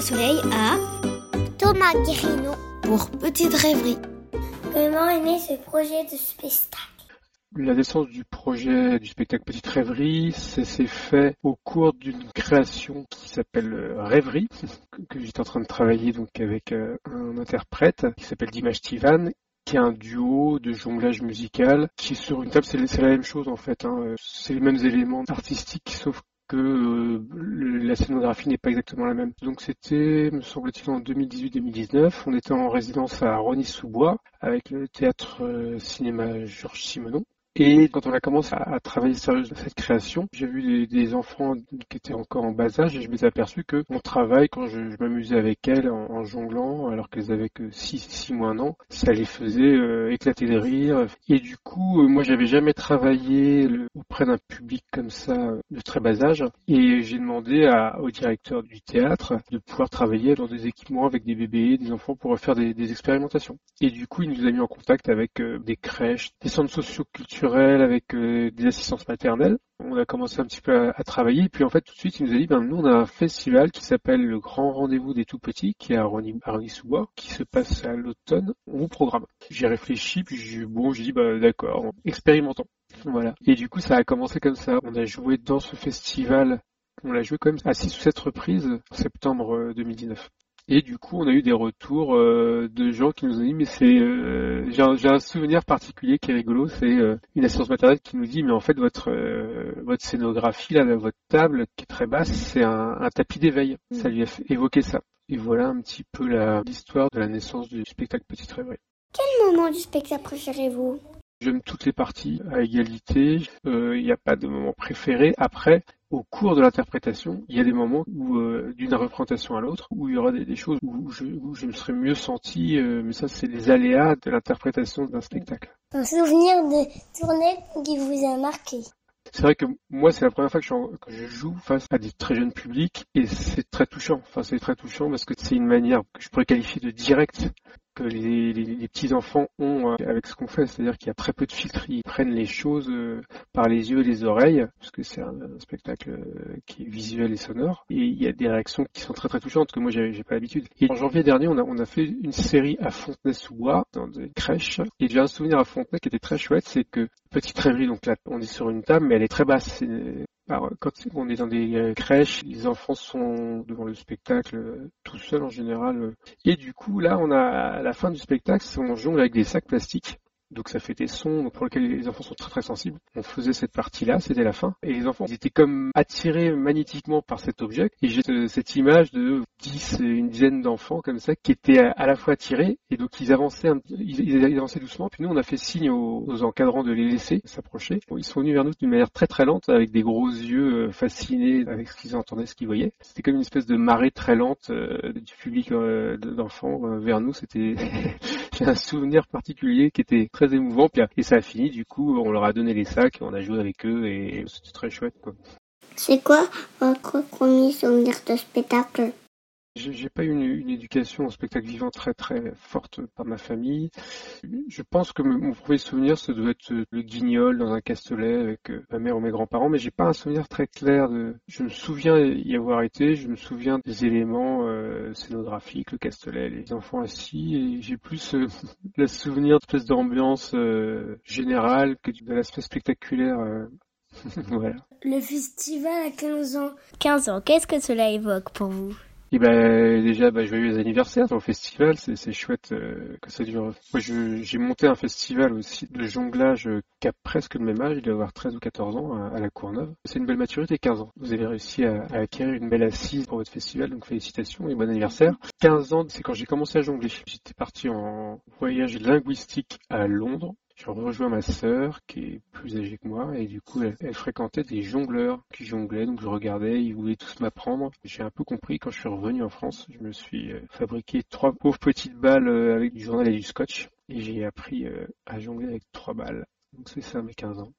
soleil à Thomas Guérino pour Petite Rêverie. Comment est né ce projet de spectacle? La naissance du projet du spectacle Petite Rêverie, s'est fait au cours d'une création qui s'appelle euh, Rêverie, que j'étais en train de travailler donc avec euh, un interprète qui s'appelle Dimash Tivan, qui est un duo de jonglage musical, qui est sur une table, c'est la même chose en fait, hein. c'est les mêmes éléments artistiques, sauf euh, la scénographie n'est pas exactement la même. Donc c'était, me semble-t-il, en 2018-2019. On était en résidence à Rony-sous-Bois avec le théâtre cinéma Georges Simenon. Et quand on a commencé à, travailler sérieusement cette création, j'ai vu des, enfants qui étaient encore en bas âge et je m'étais aperçu que mon travail, quand je, m'amusais avec elles en, jonglant, alors qu'elles avaient que 6 six mois un an, ça les faisait euh, éclater de rire. Et du coup, euh, moi, j'avais jamais travaillé auprès d'un public comme ça euh, de très bas âge. Et j'ai demandé au directeur du théâtre de pouvoir travailler dans des équipements avec des bébés, des enfants pour faire des, expérimentations. Et du coup, il nous a mis en contact avec des crèches, des centres socioculturels avec euh, des assistances maternelles. On a commencé un petit peu à, travailler, et puis en fait tout de suite il nous a dit, ben nous on a un festival qui s'appelle le Grand Rendez-vous des Tout Petits, qui est à Rony-sous-Bois, qui se passe à l'automne. On vous programme. J'ai réfléchi, puis j'ai bon, j'ai dit, bah d'accord, expérimentons. Voilà. Et du coup ça a commencé comme ça. On a joué dans ce festival on l'a joué quand même à 6 ou 7 reprises en septembre 2019. Et du coup, on a eu des retours euh, de gens qui nous ont dit, mais c'est, euh, j'ai, un, souvenir particulier qui est rigolo, c'est euh, une assistance maternelle qui nous dit, mais en fait, votre votre scénographie là, votre table qui est très basse, c'est un, tapis d'éveil. Mm. Ça lui a fait évoquer ça. Et voilà un petit peu l'histoire de la naissance du spectacle Petite Rêverie. Quel moment du spectacle préférez-vous? J'aime toutes les parties à égalité. Il n'y a pas de moment préféré. Après, au cours de l'interprétation, il y a des moments où, euh, d'une représentation à l'autre, où il y aura des, choses où je, me serais mieux senti, euh, mais ça c'est les aléas de l'interprétation d'un spectacle. Un souvenir de tournée qui vous a marqué? C'est vrai que moi, c'est la première fois que je, joue face à des très jeunes publics et c'est très touchant. Enfin, c'est très touchant parce que c'est une manière que je pourrais qualifier de directe que les, les, petits enfants ont euh, avec ce qu'on fait, c'est-à-dire qu'il y a très peu de filtres, ils prennent les choses euh, par les yeux et les oreilles, puisque c'est un, spectacle euh, qui est visuel et sonore, et il y a des réactions qui sont très très touchantes que moi j'ai pas l'habitude. Et en janvier dernier, on a, on a fait une série à Fontenay-sous-Bois dans des crèches, et j'ai un souvenir à Fontenay qui était très chouette, c'est que petite rêverie, donc là on est sur une table, mais elle est très basse, quand on est dans des euh, crèches, les enfants sont devant le spectacle euh, tout seuls en général. Euh. Et du coup, là, on a à la fin du spectacle, on jongle avec des sacs plastiques donc ça fait des sons pour lesquels les enfants sont très très sensibles. On faisait cette partie-là, c'était la fin, et les enfants ils étaient comme attirés magnétiquement par cet objet. Et j'ai cette image de 10, une dizaine d'enfants comme ça qui étaient à la fois attirés, et donc ils avançaient, ils avançaient doucement. Puis nous on a fait signe aux, encadrants de les laisser s'approcher. Ils sont venus vers nous d'une manière très très lente, avec des gros yeux euh, fascinés avec ce qu'ils entendaient, ce qu'ils voyaient. C'était comme une espèce de marée très lente euh, du public euh, d'enfants vers nous. C'était un souvenir particulier qui était très émouvant. Et ça a fini, du coup, on leur a donné les sacs, on a joué avec eux et c'était très chouette. Quoi. C'est quoi votre premier souvenir de spectacle? J'ai pas eu une, éducation au spectacle vivant très très forte par ma famille. Je pense que mon premier souvenir, ça doit être le guignol dans un castelet avec euh, ma mère ou mes grands-parents, mais j'ai pas un souvenir très clair de. Je me souviens y avoir été, je me souviens des éléments euh, scénographiques, le castelet, les enfants assis, et j'ai plus euh, le souvenir d'espèce d'ambiance générale que de l'aspect spectaculaire. voilà. Le festival à 15 ans. 15 ans, qu'est-ce que cela évoque pour vous? Et ben déjà, bah, joyeux anniversaire dans le festival, c'est chouette euh, que ça dure. Moi, j'ai monté un festival aussi de jonglage euh, qui a presque le même âge, il doit avoir 13 ou 14 ans à, la Courneuve. C'est une belle maturité, 15 ans. Vous avez réussi à, à, acquérir une belle assise pour votre festival, donc félicitations et bon anniversaire. 15 ans, c'est quand j'ai commencé à jongler. J'étais parti en voyage linguistique à Londres j'ai rejoint ma sœur qui est plus âgée que moi et du coup elle, fréquentait des jongleurs qui jonglaient donc je regardais, ils voulaient tous m'apprendre. J'ai un peu compris quand je suis revenu en France, je me suis euh, fabriqué trois pauvres petites balles euh, avec du journal et du scotch et j'ai appris euh, à jongler avec trois balles. Donc c'est ça mes 15 ans.